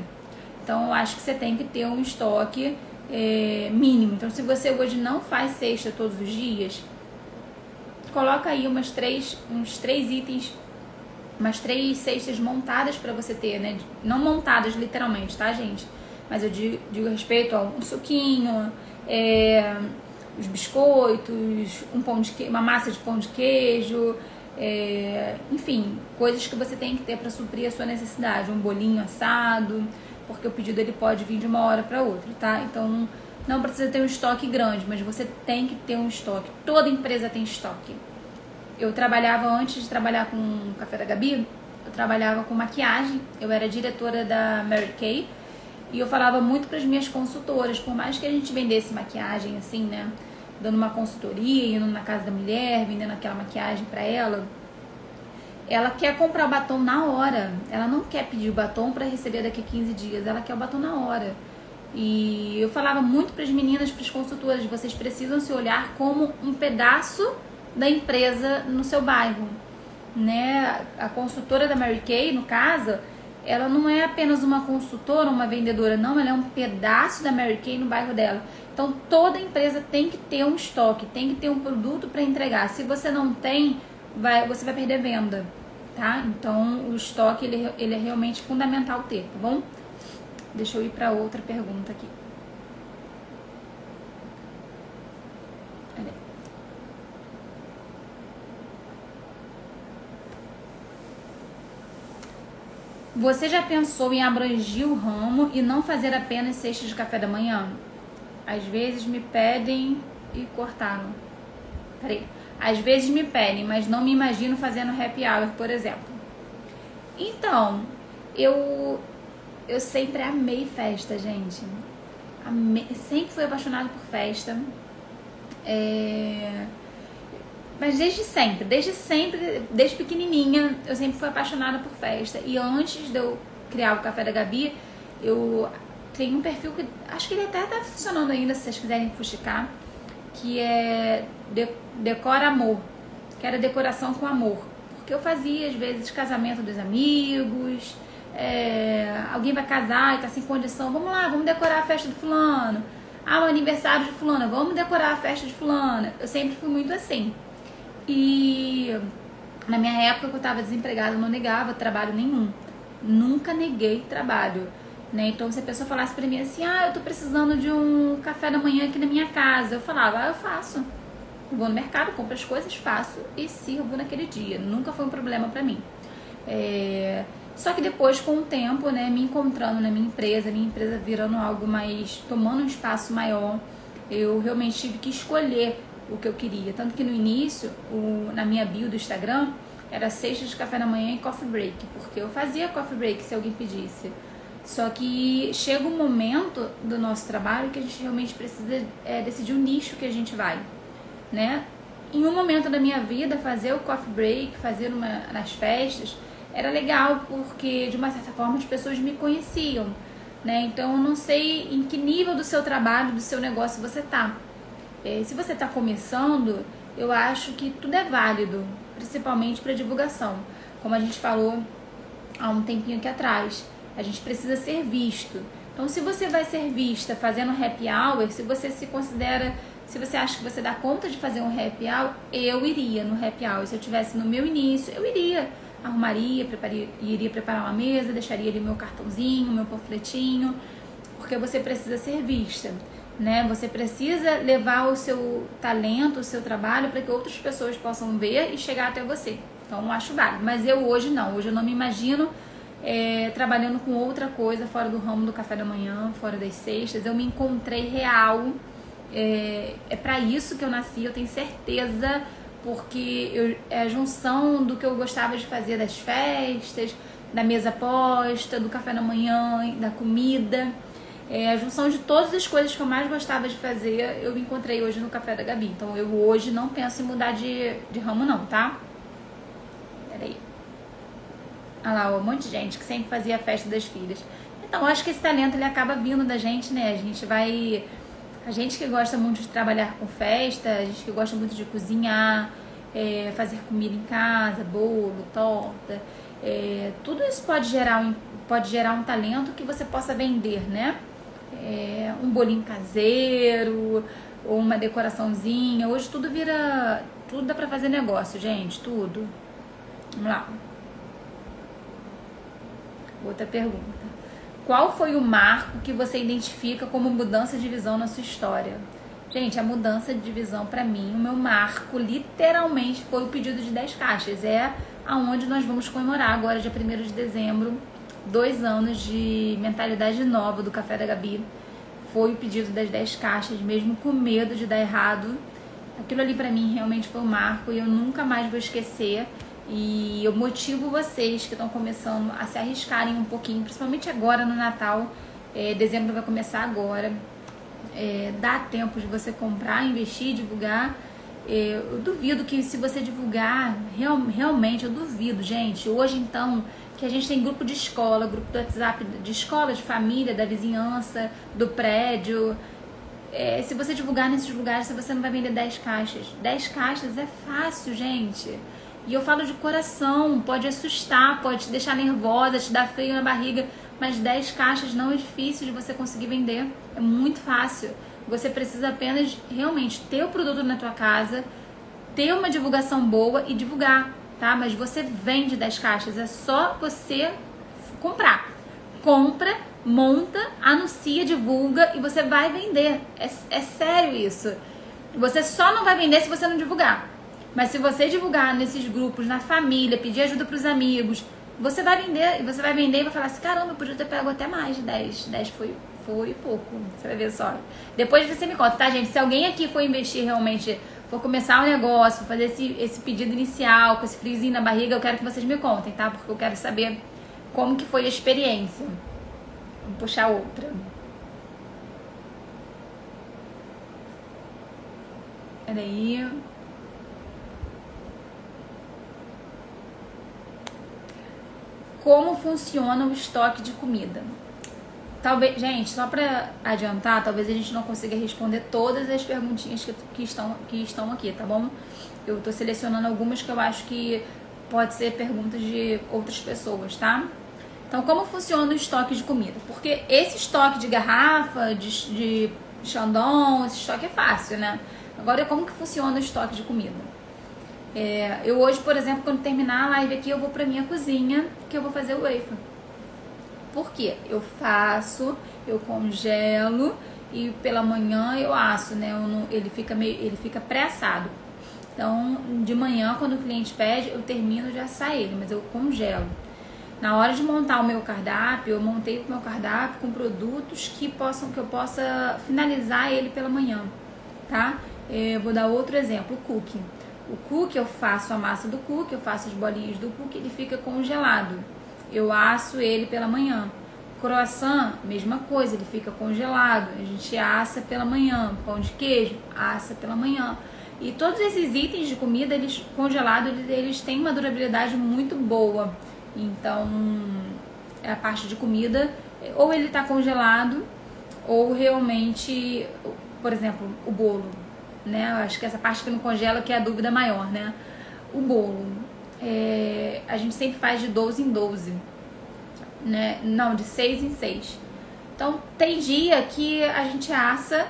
Então eu acho que você tem que ter um estoque é, mínimo. Então se você hoje não faz cesta todos os dias, coloca aí umas três, uns três itens umas três cestas montadas para você ter, né? Não montadas literalmente, tá, gente? Mas eu digo, digo respeito a um suquinho, é, os biscoitos, um pão de que, uma massa de pão de queijo, é, enfim, coisas que você tem que ter para suprir a sua necessidade, um bolinho assado, porque o pedido ele pode vir de uma hora para outra, tá? Então não precisa ter um estoque grande, mas você tem que ter um estoque. Toda empresa tem estoque eu trabalhava antes de trabalhar com o Café da Gabi, eu trabalhava com maquiagem, eu era diretora da Mary Kay e eu falava muito para as minhas consultoras, por mais que a gente vendesse maquiagem assim, né, dando uma consultoria, indo na casa da mulher, vendendo aquela maquiagem para ela, ela quer comprar o batom na hora. Ela não quer pedir o batom para receber daqui a 15 dias, ela quer o batom na hora. E eu falava muito para as meninas, para as consultoras, vocês precisam se olhar como um pedaço da empresa no seu bairro, né? A consultora da Mary Kay, no caso, ela não é apenas uma consultora, uma vendedora, não, ela é um pedaço da Mary Kay no bairro dela. Então toda empresa tem que ter um estoque, tem que ter um produto para entregar. Se você não tem, vai, você vai perder venda, tá? Então o estoque ele, ele é realmente fundamental ter, tá bom? Deixa eu ir para outra pergunta aqui. Você já pensou em abranger o ramo e não fazer apenas cestas de café da manhã? Às vezes me pedem e cortaram. Peraí. Às vezes me pedem, mas não me imagino fazendo happy hour, por exemplo. Então, eu eu sempre amei festa, gente. Amei, sempre fui apaixonada por festa. É mas desde sempre, desde sempre, desde pequenininha, eu sempre fui apaixonada por festa. E antes de eu criar o Café da Gabi, eu tenho um perfil que acho que ele até tá funcionando ainda, se vocês quiserem fuxicar, que é de, Decora Amor, que era decoração com amor. Porque eu fazia, às vezes, casamento dos amigos, é, alguém vai casar e tá sem condição, vamos lá, vamos decorar a festa do fulano. Ah, o aniversário de fulano, vamos decorar a festa de fulano. Eu sempre fui muito assim. E na minha época que eu estava desempregada, eu não negava trabalho nenhum. Nunca neguei trabalho. Né? Então, se a pessoa falasse pra mim assim, ah, eu tô precisando de um café da manhã aqui na minha casa, eu falava, ah, eu faço. Vou no mercado, compro as coisas, faço e sirvo naquele dia. Nunca foi um problema para mim. É... Só que depois, com o tempo, né, me encontrando na minha empresa, minha empresa virando algo mais, tomando um espaço maior, eu realmente tive que escolher o que eu queria. Tanto que no início, o, na minha bio do Instagram, era sexta de café da manhã e coffee break, porque eu fazia coffee break se alguém pedisse. Só que chega um momento do nosso trabalho que a gente realmente precisa é, decidir o nicho que a gente vai, né? Em um momento da minha vida, fazer o coffee break, fazer uma, nas festas, era legal porque de uma certa forma as pessoas me conheciam. né? Então eu não sei em que nível do seu trabalho, do seu negócio você tá. É, se você está começando, eu acho que tudo é válido, principalmente para divulgação. Como a gente falou há um tempinho aqui atrás, a gente precisa ser visto. Então, se você vai ser vista fazendo happy hour, se você se considera, se você acha que você dá conta de fazer um happy hour, eu iria no happy hour. Se eu tivesse no meu início, eu iria, arrumaria, prepararia, iria preparar uma mesa, deixaria ali meu cartãozinho, meu panfletinho, porque você precisa ser vista né? Você precisa levar o seu talento, o seu trabalho para que outras pessoas possam ver e chegar até você. Então, eu acho válido. Mas eu hoje não. Hoje eu não me imagino é, trabalhando com outra coisa fora do ramo do café da manhã, fora das sextas. Eu me encontrei real. É, é para isso que eu nasci. Eu tenho certeza porque eu, é a junção do que eu gostava de fazer das festas, da mesa posta, do café da manhã, da comida. É, a junção de todas as coisas que eu mais gostava de fazer, eu me encontrei hoje no Café da Gabi. Então eu hoje não penso em mudar de, de ramo não, tá? Peraí. Olha lá, um monte de gente que sempre fazia a festa das filhas. Então eu acho que esse talento ele acaba vindo da gente, né? A gente vai... A gente que gosta muito de trabalhar com festa, a gente que gosta muito de cozinhar, é, fazer comida em casa, bolo, torta... É, tudo isso pode gerar, pode gerar um talento que você possa vender, né? É, um bolinho caseiro ou uma decoraçãozinha. Hoje tudo vira. Tudo dá pra fazer negócio, gente. Tudo. Vamos lá. Outra pergunta. Qual foi o marco que você identifica como mudança de visão na sua história? Gente, a mudança de visão para mim, o meu marco literalmente foi o pedido de 10 caixas. É aonde nós vamos comemorar agora, dia 1 de dezembro, dois anos de mentalidade nova do Café da Gabi. Foi o pedido das 10 caixas, mesmo com medo de dar errado. Aquilo ali para mim realmente foi um marco e eu nunca mais vou esquecer. E eu motivo vocês que estão começando a se arriscarem um pouquinho, principalmente agora no Natal. É, dezembro vai começar agora. É, dá tempo de você comprar, investir, divulgar. É, eu duvido que se você divulgar, real, realmente eu duvido, gente. Hoje então que a gente tem grupo de escola, grupo do WhatsApp de escola, de família, da vizinhança, do prédio. É, se você divulgar nesses lugares, você não vai vender 10 caixas. 10 caixas é fácil, gente. E eu falo de coração, pode assustar, pode te deixar nervosa, te dar frio na barriga, mas 10 caixas não é difícil de você conseguir vender. É muito fácil. Você precisa apenas realmente ter o produto na tua casa, ter uma divulgação boa e divulgar tá? Mas você vende 10 caixas, é só você comprar. Compra, monta, anuncia, divulga e você vai vender. É, é sério isso. Você só não vai vender se você não divulgar. Mas se você divulgar nesses grupos, na família, pedir ajuda para os amigos, você vai vender. E você vai vender e vai falar assim: caramba, eu podia ter pego até mais de 10. 10 foi, foi pouco. Você vai ver só. Depois você me conta, tá, gente? Se alguém aqui for investir realmente for começar o um negócio, fazer esse, esse pedido inicial, com esse friozinho na barriga, eu quero que vocês me contem, tá? Porque eu quero saber como que foi a experiência. Vamos puxar outra. Peraí. Como funciona o estoque de comida? Talvez, gente, só para adiantar, talvez a gente não consiga responder todas as perguntinhas que, que, estão, que estão aqui, tá bom? Eu tô selecionando algumas que eu acho que pode ser perguntas de outras pessoas, tá? Então, como funciona o estoque de comida? Porque esse estoque de garrafa, de, de esse estoque é fácil, né? Agora, como que funciona o estoque de comida? É, eu hoje, por exemplo, quando terminar a live aqui, eu vou pra minha cozinha, que eu vou fazer o wafer. Por quê? Eu faço, eu congelo e pela manhã eu asso, né? Eu não, ele fica meio, ele fica pré-assado. Então, de manhã, quando o cliente pede, eu termino de assar ele, mas eu congelo. Na hora de montar o meu cardápio, eu montei o meu cardápio com produtos que possam que eu possa finalizar ele pela manhã, tá? Eu vou dar outro exemplo, o cookie. O cookie eu faço a massa do cookie, eu faço as bolinhas do cookie, ele fica congelado eu asso ele pela manhã. Croissant, mesma coisa, ele fica congelado. A gente assa pela manhã. Pão de queijo, assa pela manhã. E todos esses itens de comida, eles congelados, eles, têm uma durabilidade muito boa. Então, a parte de comida ou ele está congelado, ou realmente, por exemplo, o bolo, né? Acho que essa parte que não congela que é a dúvida maior, né? O bolo, é, a gente sempre faz de 12 em 12, né? Não, de 6 em 6. Então, tem dia que a gente assa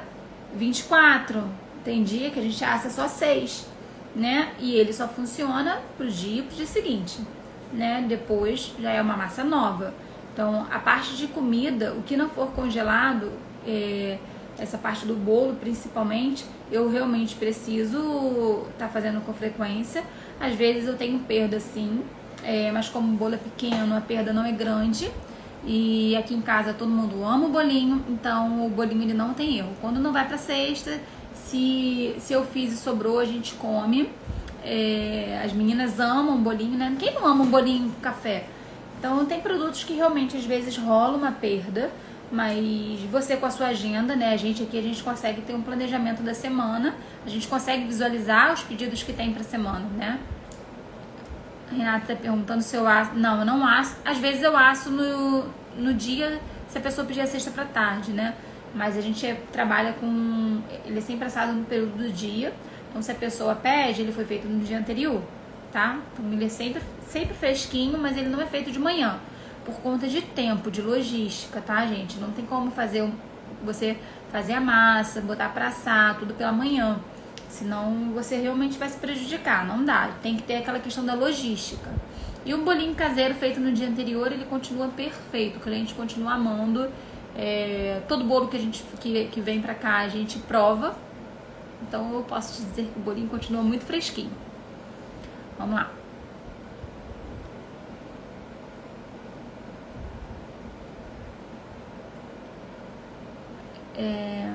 24, tem dia que a gente assa só 6, né? E ele só funciona pro dia e pro dia seguinte, né? Depois já é uma massa nova. Então, a parte de comida, o que não for congelado, é, essa parte do bolo principalmente, eu realmente preciso estar tá fazendo com frequência. Às vezes eu tenho perda sim, é, mas como o bolo é pequeno, a perda não é grande. E aqui em casa todo mundo ama o bolinho, então o bolinho ele não tem erro. Quando não vai para sexta, se, se eu fiz e sobrou, a gente come. É, as meninas amam bolinho, né? Quem não ama um bolinho com café? Então tem produtos que realmente às vezes rola uma perda, mas você com a sua agenda, né? A gente aqui a gente consegue ter um planejamento da semana, a gente consegue visualizar os pedidos que tem para semana, né? A Renata tá perguntando se eu aço. Não, eu não aço. Às vezes eu aço no, no dia, se a pessoa pedir a sexta para tarde, né? Mas a gente trabalha com. Ele é sempre assado no período do dia. Então, se a pessoa pede, ele foi feito no dia anterior, tá? Então, ele é sempre sempre fresquinho, mas ele não é feito de manhã. Por conta de tempo, de logística, tá, gente? Não tem como fazer você fazer a massa, botar pra assar, tudo pela manhã. Senão você realmente vai se prejudicar. Não dá. Tem que ter aquela questão da logística. E o bolinho caseiro feito no dia anterior, ele continua perfeito. O cliente continua amando. É, todo bolo que a gente que, que vem pra cá a gente prova. Então eu posso te dizer que o bolinho continua muito fresquinho. Vamos lá. É...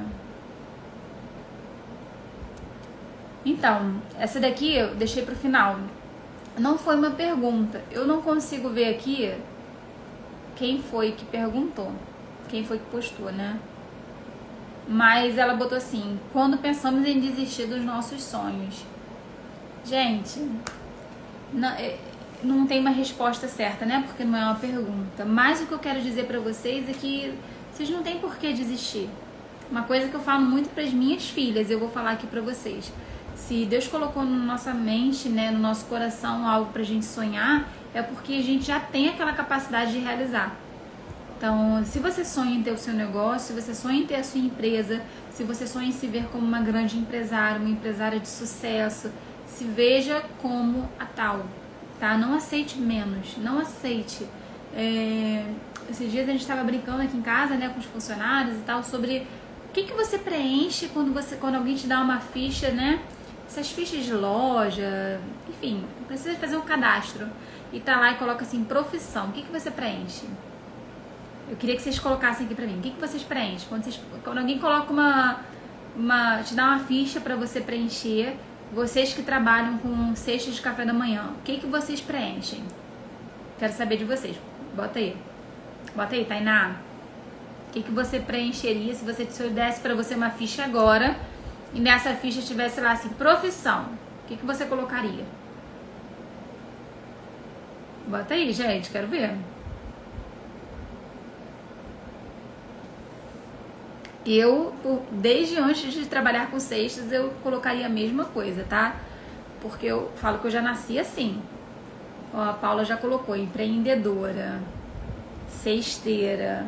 Então, essa daqui eu deixei pro final. Não foi uma pergunta. Eu não consigo ver aqui quem foi que perguntou. Quem foi que postou, né? Mas ela botou assim: quando pensamos em desistir dos nossos sonhos. Gente, não, é, não tem uma resposta certa, né? Porque não é uma pergunta. Mas o que eu quero dizer para vocês é que vocês não têm por que desistir. Uma coisa que eu falo muito para as minhas filhas, eu vou falar aqui para vocês. Se Deus colocou na nossa mente, né, no nosso coração algo para a gente sonhar, é porque a gente já tem aquela capacidade de realizar. Então, se você sonha em ter o seu negócio, se você sonha em ter a sua empresa, se você sonha em se ver como uma grande empresária, uma empresária de sucesso, se veja como a tal, tá? Não aceite menos, não aceite. É... Esses dias a gente estava brincando aqui em casa, né, com os funcionários e tal, sobre o que, que você preenche quando, você, quando alguém te dá uma ficha, né? Essas fichas de loja, enfim, precisa fazer um cadastro. E tá lá e coloca assim, profissão. O que, que você preenche? Eu queria que vocês colocassem aqui pra mim. O que, que vocês preenchem? Quando, vocês, quando alguém coloca uma, uma. te dá uma ficha para você preencher, vocês que trabalham com cestas de café da manhã, o que, que vocês preenchem? Quero saber de vocês. Bota aí. Bota aí, Tainá. O que, que você preencheria se você desse para você uma ficha agora e nessa ficha tivesse lá assim, profissão? O que, que você colocaria? Bota aí, gente, quero ver. Eu, desde antes de trabalhar com cestas, eu colocaria a mesma coisa, tá? Porque eu falo que eu já nasci assim. Ó, a Paula já colocou empreendedora, cesteira,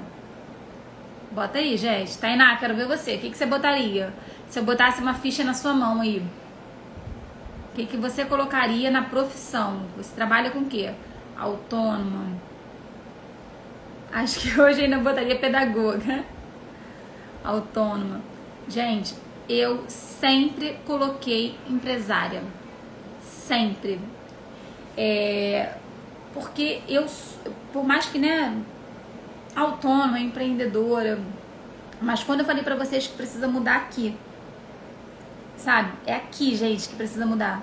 Bota aí, gente. Tainá, quero ver você. O que, que você botaria? Se eu botasse uma ficha na sua mão aí. O que, que você colocaria na profissão? Você trabalha com o quê? Autônoma. Acho que [laughs] hoje ainda botaria pedagoga. Autônoma. Gente, eu sempre coloquei empresária. Sempre. É, porque eu, por mais que, né, autônoma, empreendedora. Mas quando eu falei para vocês que precisa mudar aqui, sabe? É aqui, gente, que precisa mudar.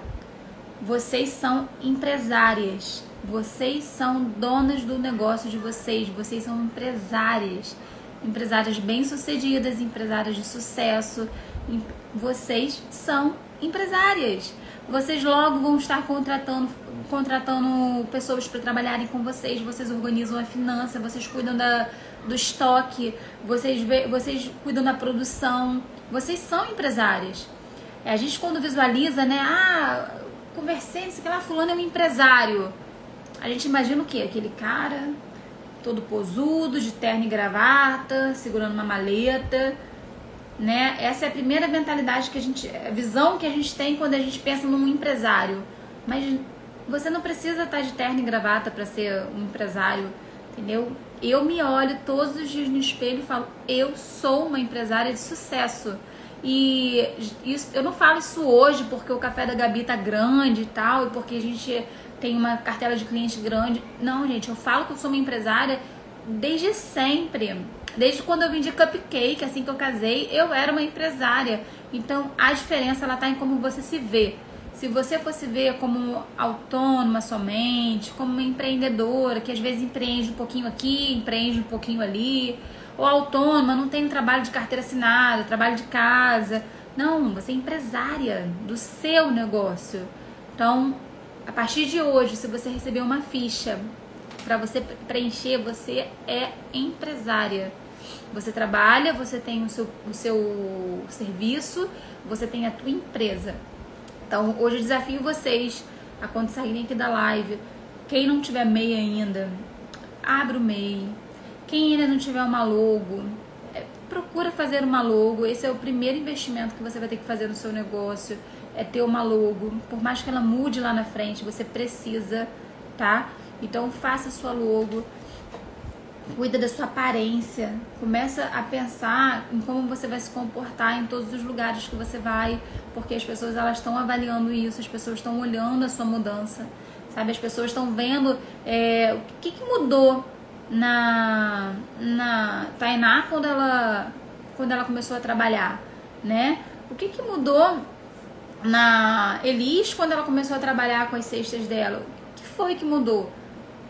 Vocês são empresárias. Vocês são donas do negócio de vocês. Vocês são empresárias. Empresárias bem-sucedidas, empresárias de sucesso. Vocês são empresárias. Vocês logo vão estar contratando contratando pessoas para trabalharem com vocês, vocês organizam a finança, vocês cuidam da, do estoque, vocês, vocês cuidam da produção, vocês são empresárias. É, a gente quando visualiza, né? Ah, conversei, não sei que lá, fulano é um empresário. A gente imagina o quê? Aquele cara todo posudo, de terno e gravata, segurando uma maleta, né? Essa é a primeira mentalidade que a gente, a visão que a gente tem quando a gente pensa num empresário. Mas você não precisa estar de terno e gravata para ser um empresário, entendeu? Eu me olho todos os dias no espelho e falo, eu sou uma empresária de sucesso. E isso, eu não falo isso hoje porque o café da Gabi tá grande e tal, e porque a gente tem uma cartela de clientes grande. Não, gente, eu falo que eu sou uma empresária desde sempre. Desde quando eu vendi cupcake, assim que eu casei, eu era uma empresária. Então a diferença ela tá em como você se vê. Se você fosse ver como autônoma somente, como uma empreendedora, que às vezes empreende um pouquinho aqui, empreende um pouquinho ali, ou autônoma, não tem trabalho de carteira assinada, trabalho de casa. Não, você é empresária do seu negócio. Então, a partir de hoje, se você receber uma ficha para você preencher, você é empresária. Você trabalha, você tem o seu, o seu serviço, você tem a tua empresa. Então, hoje eu desafio vocês a quando saírem aqui da live, quem não tiver MEI ainda, abre o MEI, quem ainda não tiver uma logo, é, procura fazer uma logo. Esse é o primeiro investimento que você vai ter que fazer no seu negócio, é ter uma logo. Por mais que ela mude lá na frente, você precisa, tá? Então faça sua logo. Cuida da sua aparência. Começa a pensar em como você vai se comportar em todos os lugares que você vai, porque as pessoas elas estão avaliando isso, as pessoas estão olhando a sua mudança, sabe? As pessoas estão vendo é, o que, que mudou na, na Tainá quando ela, quando ela começou a trabalhar, né? O que, que mudou na Elis quando ela começou a trabalhar com as cestas dela? O que foi que mudou?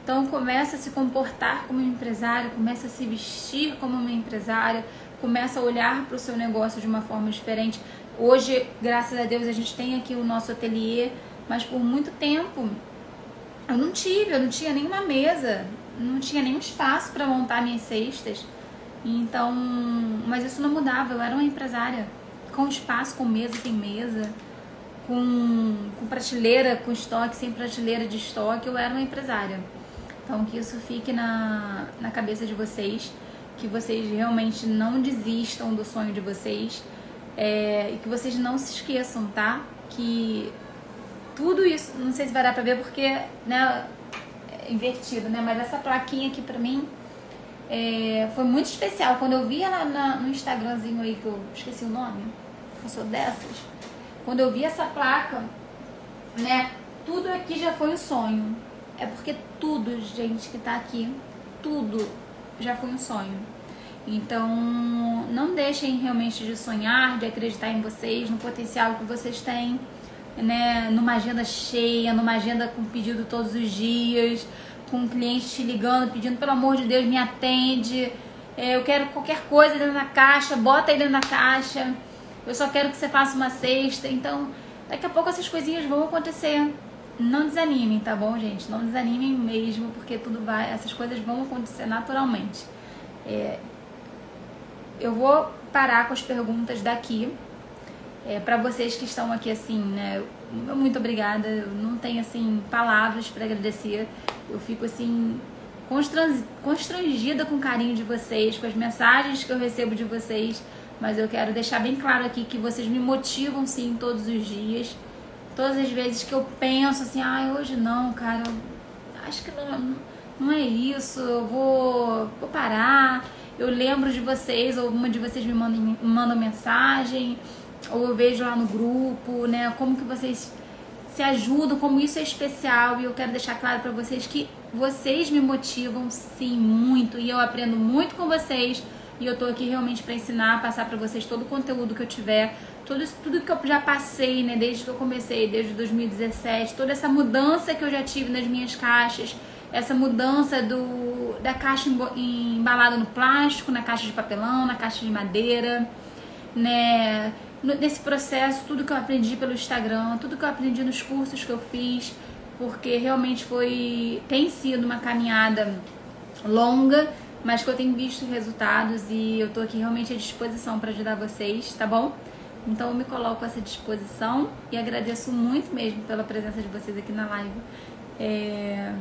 Então começa a se comportar como uma empresária, começa a se vestir como uma empresária, começa a olhar para o seu negócio de uma forma diferente. Hoje, graças a Deus, a gente tem aqui o nosso ateliê, mas por muito tempo eu não tive, eu não tinha nenhuma mesa, não tinha nenhum espaço para montar minhas cestas. Então, mas isso não mudava, eu era uma empresária com espaço, com mesa, sem mesa, com, com prateleira, com estoque, sem prateleira de estoque, eu era uma empresária. Então, que isso fique na, na cabeça de vocês, que vocês realmente não desistam do sonho de vocês é, e que vocês não se esqueçam, tá? Que tudo isso, não sei se vai dar pra ver porque, né, invertido, né? Mas essa plaquinha aqui pra mim é, foi muito especial. Quando eu vi ela na, no Instagramzinho aí, que eu esqueci o nome, eu sou dessas. Quando eu vi essa placa, né? Tudo aqui já foi um sonho. É porque tudo, gente, que tá aqui, tudo já foi um sonho. Então, não deixem realmente de sonhar, de acreditar em vocês, no potencial que vocês têm né, numa agenda cheia, numa agenda com pedido todos os dias, com um cliente te ligando, pedindo, pelo amor de Deus, me atende. É, eu quero qualquer coisa dentro da caixa, bota aí dentro da caixa. Eu só quero que você faça uma cesta. Então, daqui a pouco essas coisinhas vão acontecer. Não desanimem, tá bom, gente? Não desanimem mesmo, porque tudo vai, essas coisas vão acontecer naturalmente. É, eu vou parar com as perguntas daqui. É, para vocês que estão aqui assim, né? Muito obrigada. Eu não tenho assim palavras para agradecer. Eu fico assim constrangida com o carinho de vocês, com as mensagens que eu recebo de vocês. Mas eu quero deixar bem claro aqui que vocês me motivam sim todos os dias. Todas as vezes que eu penso assim, ah, hoje não, cara, acho que não, não é isso, eu vou, vou parar. Eu lembro de vocês, ou uma de vocês me mandam, me mandam mensagem ou eu vejo lá no grupo, né, como que vocês se ajudam, como isso é especial e eu quero deixar claro para vocês que vocês me motivam sim muito e eu aprendo muito com vocês e eu tô aqui realmente para ensinar, passar para vocês todo o conteúdo que eu tiver, tudo isso, tudo que eu já passei, né, desde que eu comecei, desde 2017, toda essa mudança que eu já tive nas minhas caixas, essa mudança do da caixa embalada no plástico, na caixa de papelão, na caixa de madeira, né, nesse processo, tudo que eu aprendi pelo Instagram, tudo que eu aprendi nos cursos que eu fiz, porque realmente foi tem sido uma caminhada longa, mas que eu tenho visto resultados e eu tô aqui realmente à disposição para ajudar vocês, tá bom? Então eu me coloco à essa disposição e agradeço muito mesmo pela presença de vocês aqui na live. É...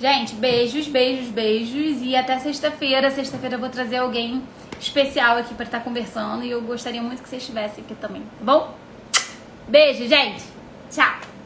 Gente, beijos, beijos, beijos e até sexta-feira. Sexta-feira eu vou trazer alguém especial aqui para estar conversando e eu gostaria muito que vocês estivessem aqui também, tá bom? Beijo, gente. Tchau.